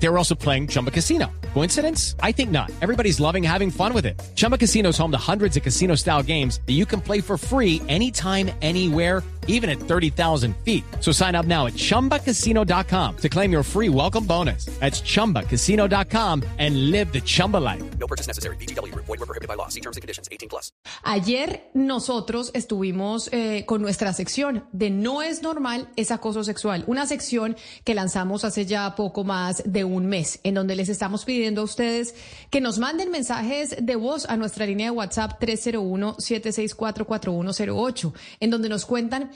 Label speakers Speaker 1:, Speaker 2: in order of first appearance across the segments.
Speaker 1: They were also playing Chumba Casino. Coincidence? I think not. Everybody's loving having fun with it. Chumba Casino is home to hundreds of casino style games that you can play for free anytime, anywhere, even at 30,000 feet. So sign up now at chumbacasino.com to claim your free welcome bonus. That's chumbacasino.com and live the Chumba life.
Speaker 2: No purchase necessary. BGW. Void were prohibited by law. See terms and conditions. 18 plus.
Speaker 3: Ayer nosotros estuvimos eh, con nuestra sección de No es normal es acoso sexual, una sección que lanzamos hace ya poco más de un mes, en donde les estamos pidiendo a ustedes que nos manden mensajes de voz a nuestra línea de WhatsApp 301-764-4108, en donde nos cuentan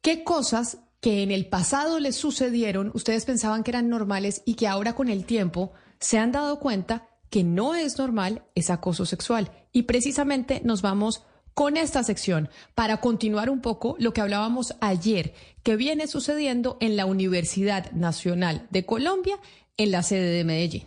Speaker 3: qué cosas que en el pasado les sucedieron, ustedes pensaban que eran normales y que ahora con el tiempo se han dado cuenta que no es normal es acoso sexual. Y precisamente nos vamos con esta sección para continuar un poco lo que hablábamos ayer, que viene sucediendo en la Universidad Nacional de Colombia, en la sede de Medellín.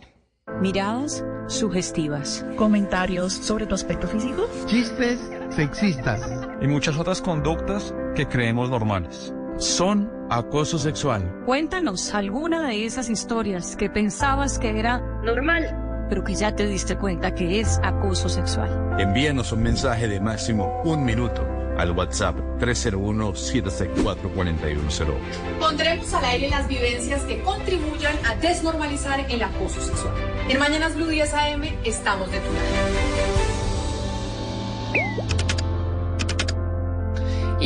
Speaker 4: Miradas sugestivas.
Speaker 5: Comentarios sobre tu aspecto físico.
Speaker 6: Chistes sexistas.
Speaker 7: Y muchas otras conductas que creemos normales.
Speaker 8: Son acoso sexual.
Speaker 4: Cuéntanos alguna de esas historias que pensabas que era normal, pero que ya te diste cuenta que es acoso sexual.
Speaker 8: Envíanos un mensaje de máximo un minuto al WhatsApp 301-764-4108.
Speaker 3: Pondremos al aire las vivencias que contribuyan a desnormalizar el acoso sexual. En Mañanas Blue 10 AM estamos de tu lado.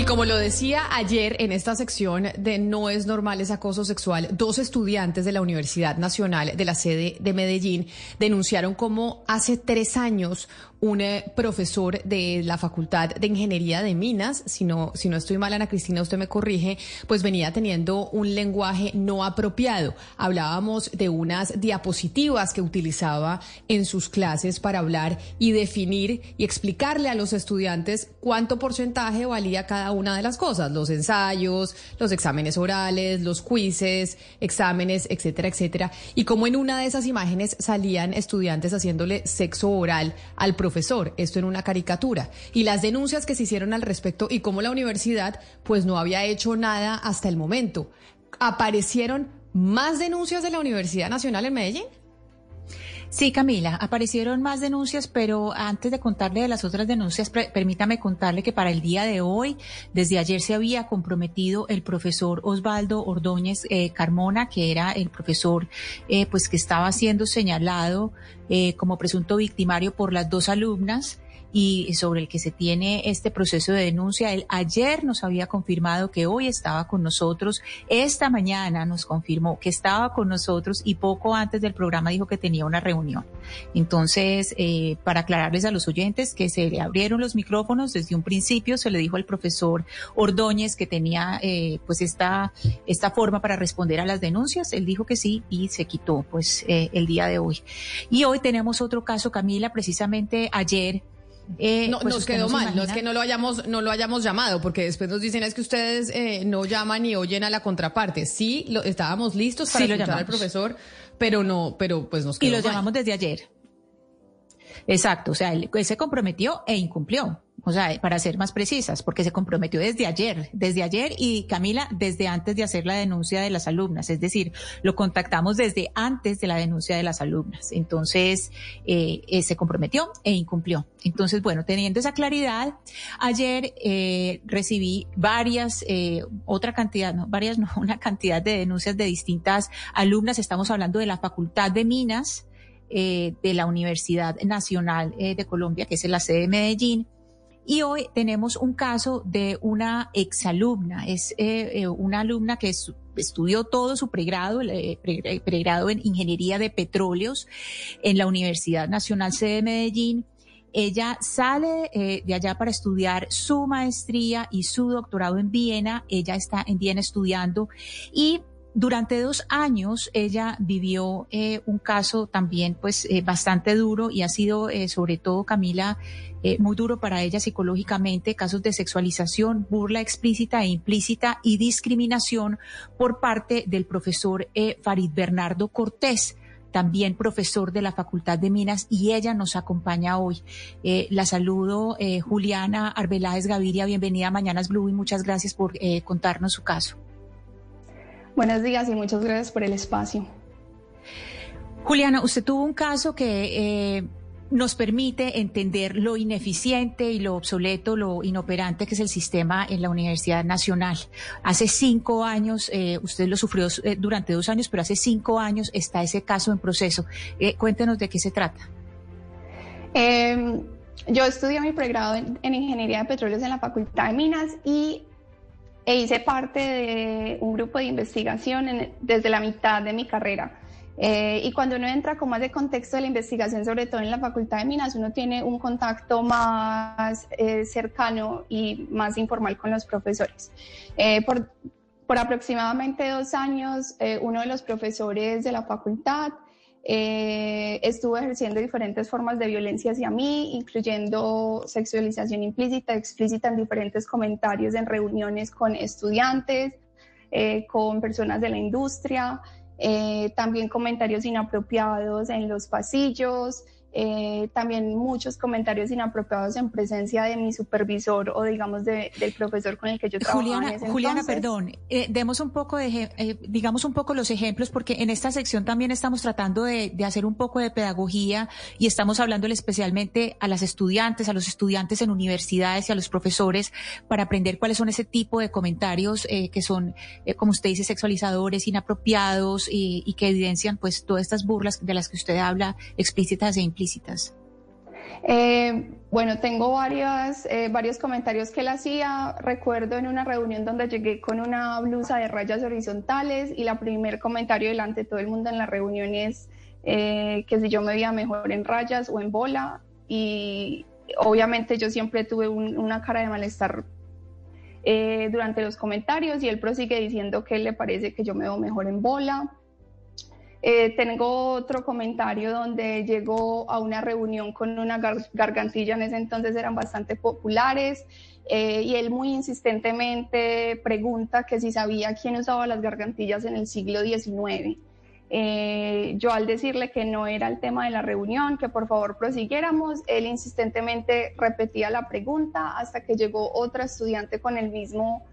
Speaker 3: Y como lo decía ayer en esta sección de No es normal es acoso sexual, dos estudiantes de la Universidad Nacional de la sede de Medellín denunciaron cómo hace tres años un eh, profesor de la Facultad de Ingeniería de Minas, si no, si no estoy mal, Ana Cristina, usted me corrige, pues venía teniendo un lenguaje no apropiado. Hablábamos de unas diapositivas que utilizaba en sus clases para hablar y definir y explicarle a los estudiantes cuánto porcentaje valía cada una de las cosas, los ensayos, los exámenes orales, los quizzes, exámenes, etcétera, etcétera. Y como en una de esas imágenes salían estudiantes haciéndole sexo oral al profesor profesor, esto en una caricatura, y las denuncias que se hicieron al respecto y cómo la universidad pues no había hecho nada hasta el momento. ¿Aparecieron más denuncias de la Universidad Nacional en Medellín?
Speaker 5: Sí, Camila, aparecieron más denuncias, pero antes de contarle de las otras denuncias, permítame contarle que para el día de hoy, desde ayer se había comprometido el profesor Osvaldo Ordóñez eh, Carmona, que era el profesor eh, pues que estaba siendo señalado eh, como presunto victimario por las dos alumnas y sobre el que se tiene este proceso de denuncia. Él ayer nos había confirmado que hoy estaba con nosotros, esta mañana nos confirmó que estaba con nosotros y poco antes del programa dijo que tenía una reunión. Entonces, eh, para aclararles a los oyentes que se le abrieron los micrófonos desde un principio, se le dijo al profesor Ordóñez que tenía eh, pues esta, esta forma para responder a las denuncias. Él dijo que sí y se quitó pues eh, el día de hoy. Y hoy tenemos otro caso, Camila, precisamente ayer
Speaker 3: eh, no, pues nos quedó mal, no es que no lo hayamos, no lo hayamos llamado, porque después nos dicen es que ustedes eh, no llaman ni oyen a la contraparte. Sí, lo, estábamos listos para escuchar al profesor, pero no, pero pues nos quedó
Speaker 5: Y lo llamamos desde ayer. Exacto, o sea, él se comprometió e incumplió o sea, para ser más precisas, porque se comprometió desde ayer, desde ayer y Camila desde antes de hacer la denuncia de las alumnas, es decir, lo contactamos desde antes de la denuncia de las alumnas. Entonces, eh, eh, se comprometió e incumplió. Entonces, bueno, teniendo esa claridad, ayer eh, recibí varias, otra cantidad, no, varias, no, una cantidad de denuncias de distintas alumnas. Estamos hablando de la Facultad de Minas, de la Universidad Nacional de Colombia, que es la sede de Medellín, y hoy tenemos un caso de una exalumna, es eh, eh, una alumna que estudió todo su pregrado, eh, pregrado en Ingeniería de Petróleos en la Universidad Nacional C de Medellín. Ella sale de allá para estudiar su maestría y su doctorado en Viena. Ella está en Viena estudiando y durante dos años ella vivió eh, un caso también pues eh, bastante duro y ha sido eh, sobre todo Camila muy duro para ella psicológicamente, casos de sexualización, burla explícita e implícita y discriminación por parte del profesor Farid Bernardo Cortés también profesor de la Facultad de Minas, y ella nos acompaña hoy. Eh, la saludo, eh, Juliana Arbeláez Gaviria, bienvenida a Mañanas Blue y muchas gracias por eh, contarnos su caso.
Speaker 9: Buenos días y muchas gracias por el espacio.
Speaker 5: Juliana, usted tuvo un caso que nos permite entender lo ineficiente y lo obsoleto, lo inoperante que es el sistema en la Universidad Nacional. Hace cinco años, eh, usted lo sufrió eh, durante dos años, pero hace cinco años está ese caso en proceso. Eh, cuéntenos de qué se trata.
Speaker 9: Em, yo estudié mi pregrado en, Ingeniería de Petróleos en la Facultad de Minas y e hice parte de un grupo de investigación desde la mitad de mi carrera. Eh, y cuando uno entra con más de contexto de la investigación, sobre todo en la Facultad de Minas, uno tiene un contacto más eh, cercano y más informal con los profesores. Eh, por, por, aproximadamente dos años, uno de los profesores de la facultad estuvo ejerciendo diferentes formas de violencia hacia mí, incluyendo sexualización implícita, explícita en diferentes comentarios en reuniones con estudiantes, con personas de la industria. Eh, también comentarios inapropiados en los pasillos, eh, también muchos comentarios inapropiados en presencia de mi supervisor o digamos del profesor con el que yo.
Speaker 5: Juliana, Juliana, perdón, eh, demos un poco de, eh, digamos un poco los ejemplos porque en esta sección también estamos tratando de, de, hacer un poco de pedagogía y estamos hablándole especialmente a las estudiantes, a los estudiantes en universidades y a los profesores para aprender cuáles son ese tipo de comentarios que son, como usted dice, sexualizadores, inapropiados y, y, que evidencian pues todas estas burlas de las que usted habla explícitas e implícitas
Speaker 9: eh, bueno, tengo varias, eh, varios comentarios que él hacía. Recuerdo en una reunión donde llegué con una blusa de rayas horizontales y la primer comentario delante de todo el mundo en la reunión es eh, que si yo me veía mejor en rayas o en bola. Y obviamente yo siempre tuve una cara de malestar durante los comentarios y él prosigue diciendo que le parece que yo me veo mejor en bola. Eh, tengo otro comentario donde llegó a una reunión con una gargantilla, en ese entonces eran bastante populares, eh, y él muy insistentemente pregunta que si sabía quién usaba las gargantillas en el siglo XIX. Eh, yo al decirle que no era el tema de la reunión, que por favor prosiguiéramos, él insistentemente repetía la pregunta hasta que llegó otra estudiante con el mismo,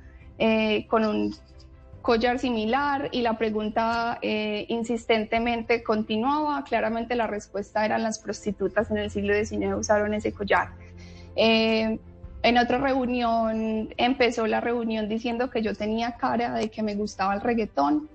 Speaker 9: con un collar similar y la pregunta eh, insistentemente continuaba. Claramente la respuesta eran las prostitutas en el siglo XIX usaron ese collar. Eh, en otra reunión empezó la reunión diciendo que yo tenía cara de que me gustaba el reggaetón.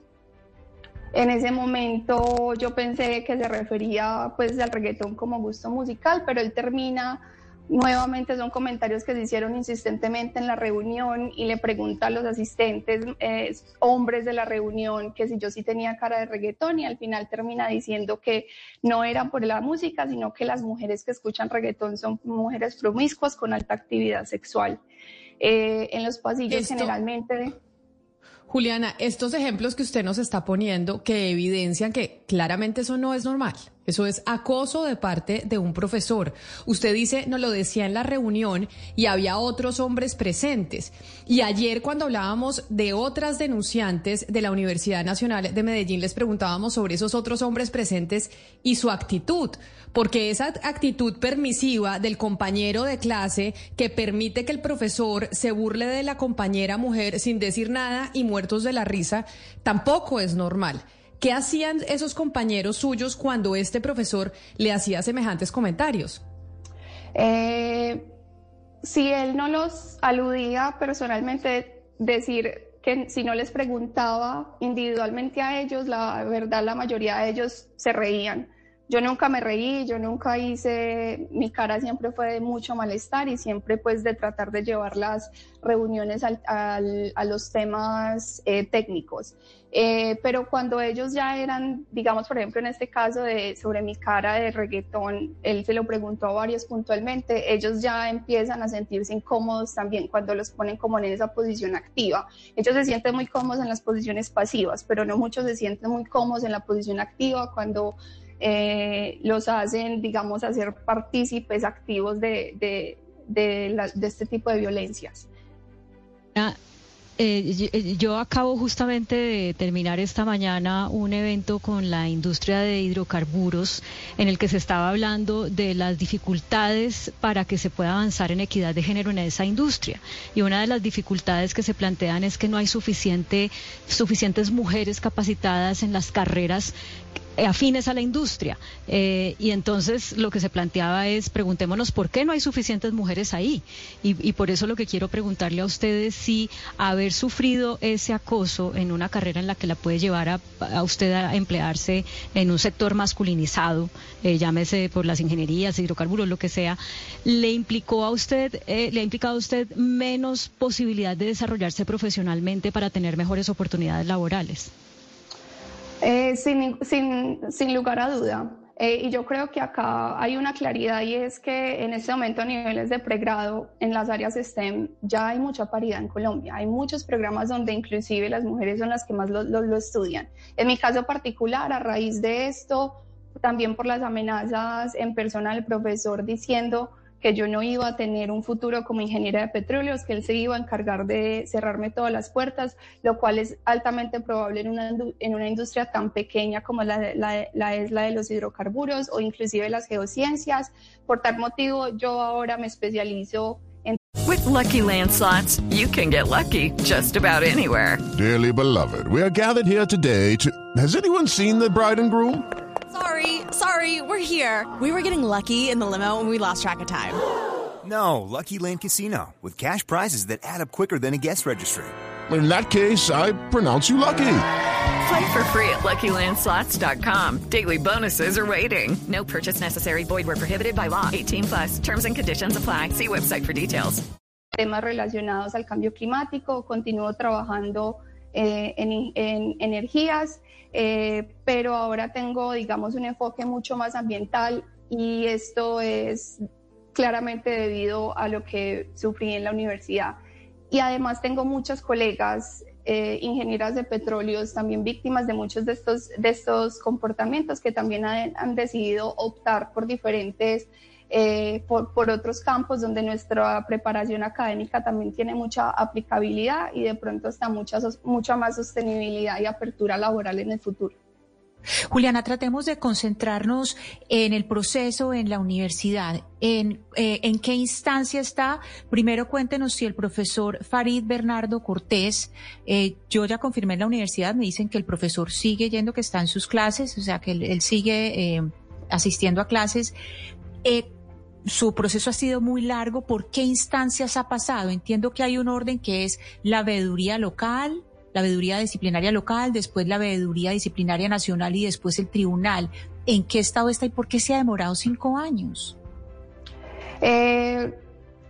Speaker 9: En ese momento yo pensé que se refería pues al reggaetón como gusto musical, pero él termina Nuevamente son comentarios que se hicieron insistentemente en la reunión y le pregunta a los asistentes, eh, hombres de la reunión, que si yo sí tenía cara de reggaetón y al final termina diciendo que no era por la música, sino que las mujeres que escuchan reggaetón son mujeres promiscuas con alta actividad sexual. Eh, en los pasillos generalmente...
Speaker 3: Juliana, estos ejemplos que usted nos está poniendo que evidencian que claramente eso no es normal. Eso es acoso de parte de un profesor. Usted dice, nos lo decía en la reunión y había otros hombres presentes. Y ayer cuando hablábamos de otras denunciantes de la Universidad Nacional de Medellín, les preguntábamos sobre esos otros hombres presentes y su actitud. Porque esa actitud permisiva del compañero de clase que permite que el profesor se burle de la compañera mujer sin decir nada y muertos de la risa, tampoco es normal. ¿Qué hacían esos compañeros suyos cuando este profesor le hacía semejantes comentarios?
Speaker 9: Eh, si él no los aludía personalmente, decir que si no les preguntaba individualmente a ellos, la verdad la mayoría de ellos se reían. Yo nunca me reí, yo nunca hice, mi cara siempre fue de mucho malestar y siempre pues de tratar de llevar las reuniones a los temas eh, técnicos. Eh, pero cuando ellos ya eran, digamos, por ejemplo, en este caso de sobre mi cara de reggaetón, él se lo preguntó a varios puntualmente, ellos ya empiezan a sentirse incómodos también cuando los ponen como en esa posición activa. Ellos se sienten muy cómodos en las posiciones pasivas, pero no muchos se sienten muy cómodos en la posición activa cuando eh, los hacen, digamos, a ser partícipes activos de, este tipo de violencias.
Speaker 10: Eh, eh, yo acabo justamente de terminar esta mañana un evento con la industria de hidrocarburos en el que se estaba hablando de las dificultades para que se pueda avanzar en equidad de género en esa industria. Y una de las dificultades que se plantean es que no hay suficiente, suficientes mujeres capacitadas en las carreras afines a la industria. Eh, y entonces lo que se planteaba es, preguntémonos por qué no hay suficientes mujeres ahí. Y, por eso lo que quiero preguntarle a ustedes si haber sufrido ese acoso en una carrera en la que la puede llevar a, usted a emplearse en un sector masculinizado, eh, llámese por las ingenierías, hidrocarburos, lo que sea, le implicó a usted, le ha implicado a usted menos posibilidad de desarrollarse profesionalmente para tener mejores oportunidades laborales.
Speaker 9: Eh, sin, sin, sin, lugar a duda. Eh, y yo creo que acá hay una claridad y es que en este momento a niveles de pregrado en las áreas STEM ya hay mucha paridad en Colombia. Hay muchos programas donde inclusive las mujeres son las que más lo, lo estudian. En mi caso particular, a raíz de esto, también por las amenazas en persona del profesor diciendo que yo no iba a tener un futuro como ingeniera de petróleos, que él se iba a encargar de cerrarme todas las puertas, lo cual es altamente probable en una, en una industria tan pequeña como la, la, la es la de los hidrocarburos o inclusive las geociencias. Por tal motivo, yo ahora me especializo en...
Speaker 11: With lucky landslots, you can get lucky just about anywhere.
Speaker 12: Dearly beloved, we are gathered here today to... Has anyone seen the bride and groom?
Speaker 13: Sorry, sorry, we're here. We were getting lucky in the limo and we lost track of time.
Speaker 14: No, Lucky Land Casino, with cash prizes that add up quicker than a guest registry.
Speaker 12: In that case, I pronounce you lucky.
Speaker 11: Play for free at LuckyLandSlots.com. Daily bonuses are waiting. No purchase necessary. Void where prohibited by law. 18 plus. Terms and conditions apply. See website for details.
Speaker 9: Temas relacionados al cambio climático. Continúo trabajando eh, en, en energías. Eh, pero ahora tengo, digamos, un enfoque mucho más ambiental y esto es claramente debido a lo que sufrí en la universidad. Y además tengo muchas colegas eh, ingenieras de petróleos también víctimas de muchos de estos, de estos comportamientos que también han decidido optar por diferentes eh, por, por, otros campos donde nuestra preparación académica también tiene mucha aplicabilidad y de pronto está mucha, mucha más sostenibilidad y apertura laboral en el futuro.
Speaker 5: Juliana, tratemos de concentrarnos en el proceso en la universidad. En, eh, ¿En qué instancia está? Primero cuéntenos si el profesor Farid Bernardo Cortés, eh, yo ya confirmé en la universidad, me dicen que el profesor sigue yendo, que está en sus clases, o sea, que él, sigue asistiendo a clases su proceso ha sido muy largo. ¿Por qué instancias ha pasado? Entiendo que hay un orden que es la veeduría local, la veeduría disciplinaria local, después la veeduría disciplinaria nacional y después el tribunal. ¿En qué estado está y por qué se ha demorado cinco años?
Speaker 9: Eh,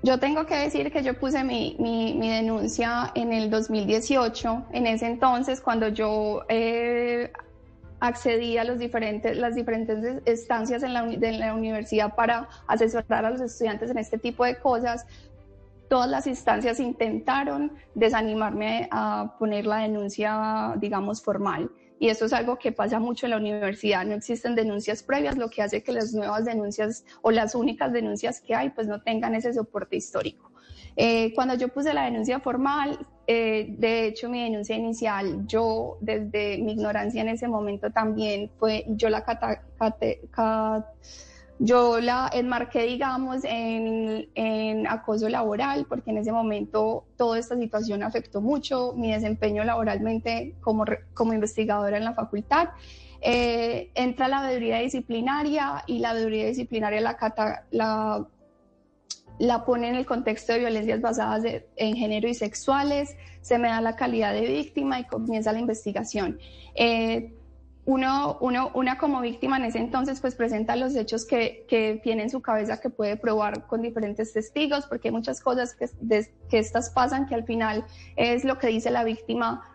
Speaker 9: yo tengo que decir que yo puse mi, mi, denuncia en el 2018. En ese entonces, cuando yo eh, accedí a los diferentes, las diferentes estancias en la, universidad para asesorar a los estudiantes en este tipo de cosas. Todas las instancias intentaron desanimarme a poner la denuncia, digamos, formal. Y eso es algo que pasa mucho en la universidad. No existen denuncias previas, lo que hace que las nuevas denuncias o las únicas denuncias que hay, pues no tengan ese soporte histórico. Eh, cuando yo puse la denuncia formal, eh, de hecho mi denuncia inicial, yo desde mi ignorancia en ese momento también fue, yo la yo la enmarqué, digamos, en, acoso laboral, porque en ese momento toda esta situación afectó mucho mi desempeño laboralmente como, como investigadora en la facultad. Eh, entra la veeduría disciplinaria y la veeduría disciplinaria la, la la pone en el contexto de violencias basadas en género y sexuales, se me da la calidad de víctima y comienza la investigación. Eh, uno, uno, una como víctima en ese entonces pues presenta los hechos que, que tiene en su cabeza que puede probar con diferentes testigos, porque hay muchas cosas que, que estas pasan que al final es lo que dice la víctima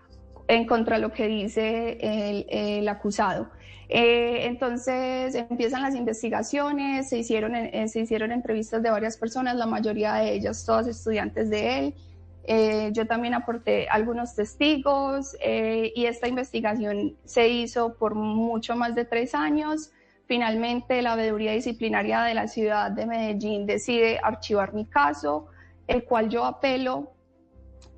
Speaker 9: en contra de lo que dice el, el acusado. Eh, entonces empiezan las investigaciones, se hicieron, eh, se hicieron entrevistas de varias personas, la mayoría de ellas todas estudiantes de él. Eh, yo también aporté algunos testigos y esta investigación se hizo por mucho más de tres años. Finalmente, la veeduría disciplinaria de la ciudad de Medellín decide archivar mi caso, el cual yo apelo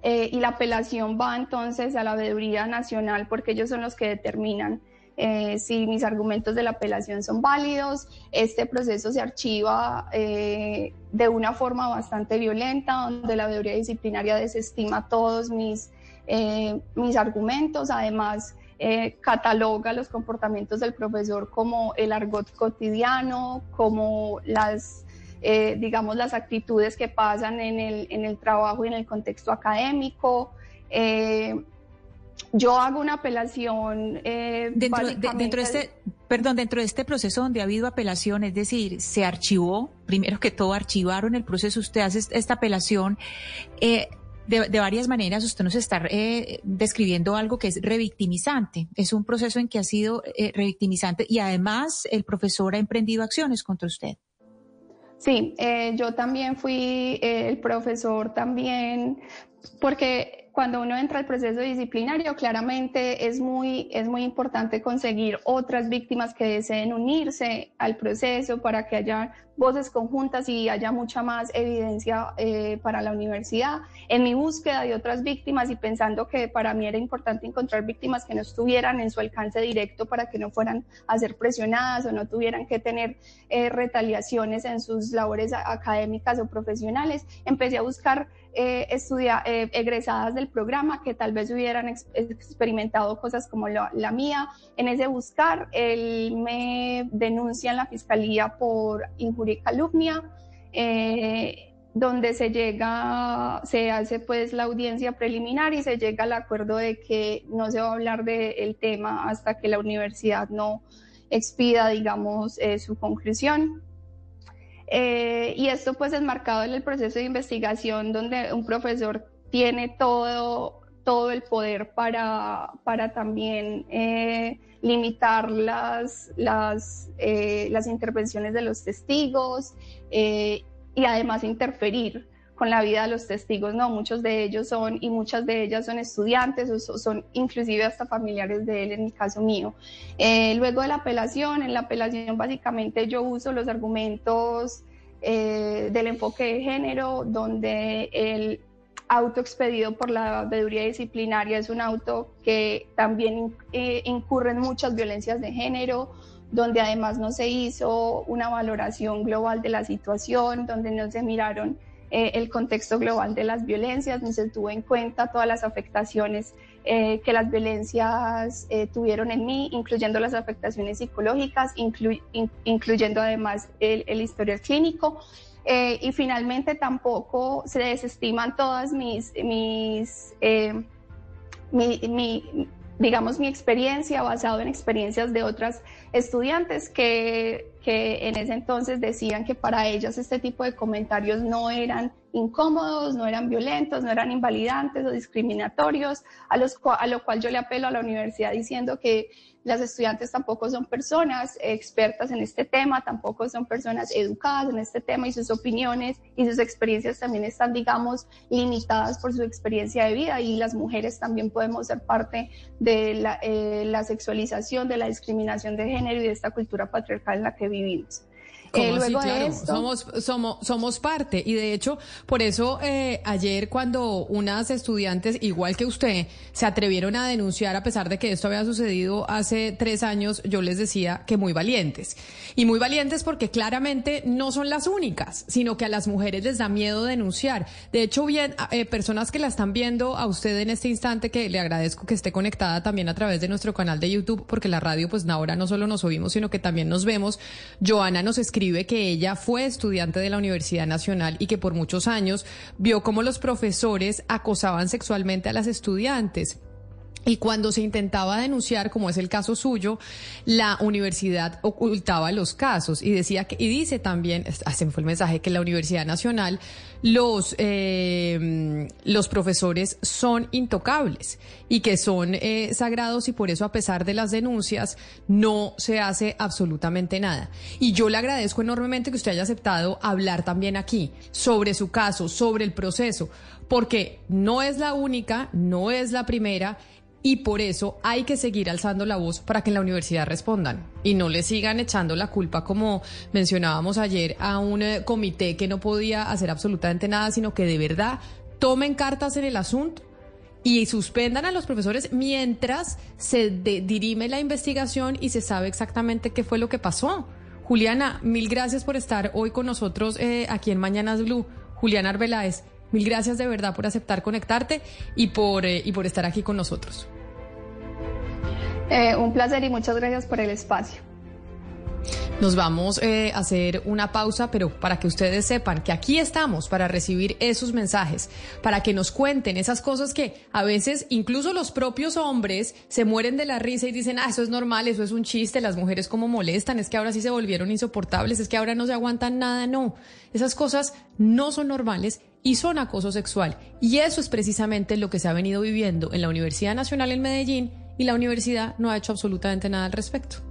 Speaker 9: eh, y la apelación va entonces a la veeduría nacional porque ellos son los que determinan eh, si mis argumentos de la apelación son válidos. Este proceso se archiva eh, de una forma bastante violenta, donde la veeduría disciplinaria desestima todos mis, mis argumentos. Además, cataloga los comportamientos del profesor como el argot cotidiano, como las eh, digamos, las actitudes que pasan en el, en el trabajo y en el contexto académico. Eh, yo hago una apelación.
Speaker 5: Eh, dentro, de, dentro de este, perdón, dentro de este proceso donde ha habido apelación, es decir, se archivó, primero que todo, archivaron el proceso, usted hace esta apelación. de, de, varias maneras, usted nos está describiendo algo que es revictimizante. Es un proceso en que ha sido revictimizante y además el profesor ha emprendido acciones contra usted.
Speaker 9: Sí, eh, yo también fui eh, el profesor también, porque cuando uno entra al proceso disciplinario, claramente es muy, es muy importante conseguir otras víctimas que deseen unirse al proceso para que haya voces conjuntas y haya mucha más evidencia eh, para la universidad. En mi búsqueda de otras víctimas y pensando que para mí era importante encontrar víctimas que no estuvieran en su alcance directo para que no fueran a ser presionadas o no tuvieran que tener eh, retaliaciones en sus labores académicas o profesionales, empecé a buscar eh, eh, egresadas del programa que tal vez hubieran experimentado cosas como la, mía. En ese buscar, él me denuncia en la fiscalía por injuria y calumnia. Eh, donde se llega, se hace pues la audiencia preliminar y se llega al acuerdo de que no se va a hablar del tema hasta que la universidad no expida, digamos, eh, su conclusión. Eh, y esto pues es marcado en el proceso de investigación donde un profesor tiene todo, todo el poder para, para también eh, limitar las, las, eh, las, intervenciones de los testigos y además interferir con la vida de los testigos, no, muchos de ellos son y muchas de ellas son estudiantes o son inclusive hasta familiares de él en el caso mío. Eh, luego de la apelación, en la apelación básicamente yo uso los argumentos eh, del enfoque de género, donde el auto expedido por la veeduría disciplinaria es un auto que también eh, incurre en muchas violencias de género, donde además no se hizo una valoración global de la situación, donde no se miraron eh, el contexto global de las violencias, ni se tuvo en cuenta todas las afectaciones eh, que las violencias eh, tuvieron en mí, incluyendo las afectaciones psicológicas, incluyendo además el, el historial clínico. y finalmente tampoco se desestiman todas mis, mis mi, mi, digamos, mi experiencia basado en experiencias de otras estudiantes que, que en ese entonces decían que para ellas este tipo de comentarios no eran incómodos, no eran violentos, no eran invalidantes o discriminatorios, a, los, a lo cual yo le apelo a la universidad diciendo que las estudiantes tampoco son personas expertas en este tema, tampoco son personas educadas en este tema y sus opiniones y sus experiencias también están, digamos, limitadas por su experiencia de vida y las mujeres también podemos ser parte de la, eh, la sexualización, de la discriminación de género y de esta cultura patriarcal en la que revivir. Vivimos.
Speaker 3: Eh, luego de somos, somos, somos parte. Y de hecho, por eso eh, ayer cuando unas estudiantes, igual que usted, se atrevieron a denunciar, a pesar de que esto había sucedido hace tres años, yo les decía que muy valientes. Y muy valientes porque claramente no son las únicas, sino que a las mujeres les da miedo denunciar. De hecho, bien, eh, personas que la están viendo a usted en este instante, que le agradezco que esté conectada también a través de nuestro canal de YouTube, porque la radio, pues ahora no solo nos oímos, sino que también nos vemos. Joana nos escribe escribe que ella fue estudiante de la Universidad Nacional y que por muchos años vio cómo los profesores acosaban sexualmente a las estudiantes. Y cuando se intentaba denunciar, como es el caso suyo, la universidad ocultaba los casos y decía que, y dice también, hace fue el mensaje, que la Universidad Nacional, los, eh, los profesores son intocables y que son eh, sagrados y por eso, a pesar de las denuncias, no se hace absolutamente nada. Y yo le agradezco enormemente que usted haya aceptado hablar también aquí sobre su caso, sobre el proceso, porque no es la única, no es la primera y por eso hay que seguir alzando la voz para que en la universidad respondan y no le sigan echando la culpa, como mencionábamos ayer, a un eh, comité que no podía hacer absolutamente nada, sino que de verdad tomen cartas en el asunto y suspendan a los profesores mientras se dirime la investigación y se sabe exactamente qué fue lo que pasó. Juliana, mil gracias por estar hoy con nosotros eh, aquí en Mañanas Blue. Juliana Arbeláez, mil gracias de verdad por aceptar conectarte y por, eh, y por estar aquí con nosotros.
Speaker 9: Eh, un placer y muchas gracias por el espacio.
Speaker 3: Nos vamos eh, a hacer una pausa, pero para que ustedes sepan que aquí estamos para recibir esos mensajes, para que nos cuenten esas cosas que a veces incluso los propios hombres se mueren de la risa y dicen, ah, eso es normal, eso es un chiste, las mujeres como molestan, es que ahora sí se volvieron insoportables, es que ahora no se aguantan nada, no. Esas cosas no son normales y son acoso sexual. Y eso es precisamente lo que se ha venido viviendo en la Universidad Nacional en Medellín y la universidad no ha hecho absolutamente nada al respecto.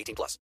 Speaker 2: 18 plus.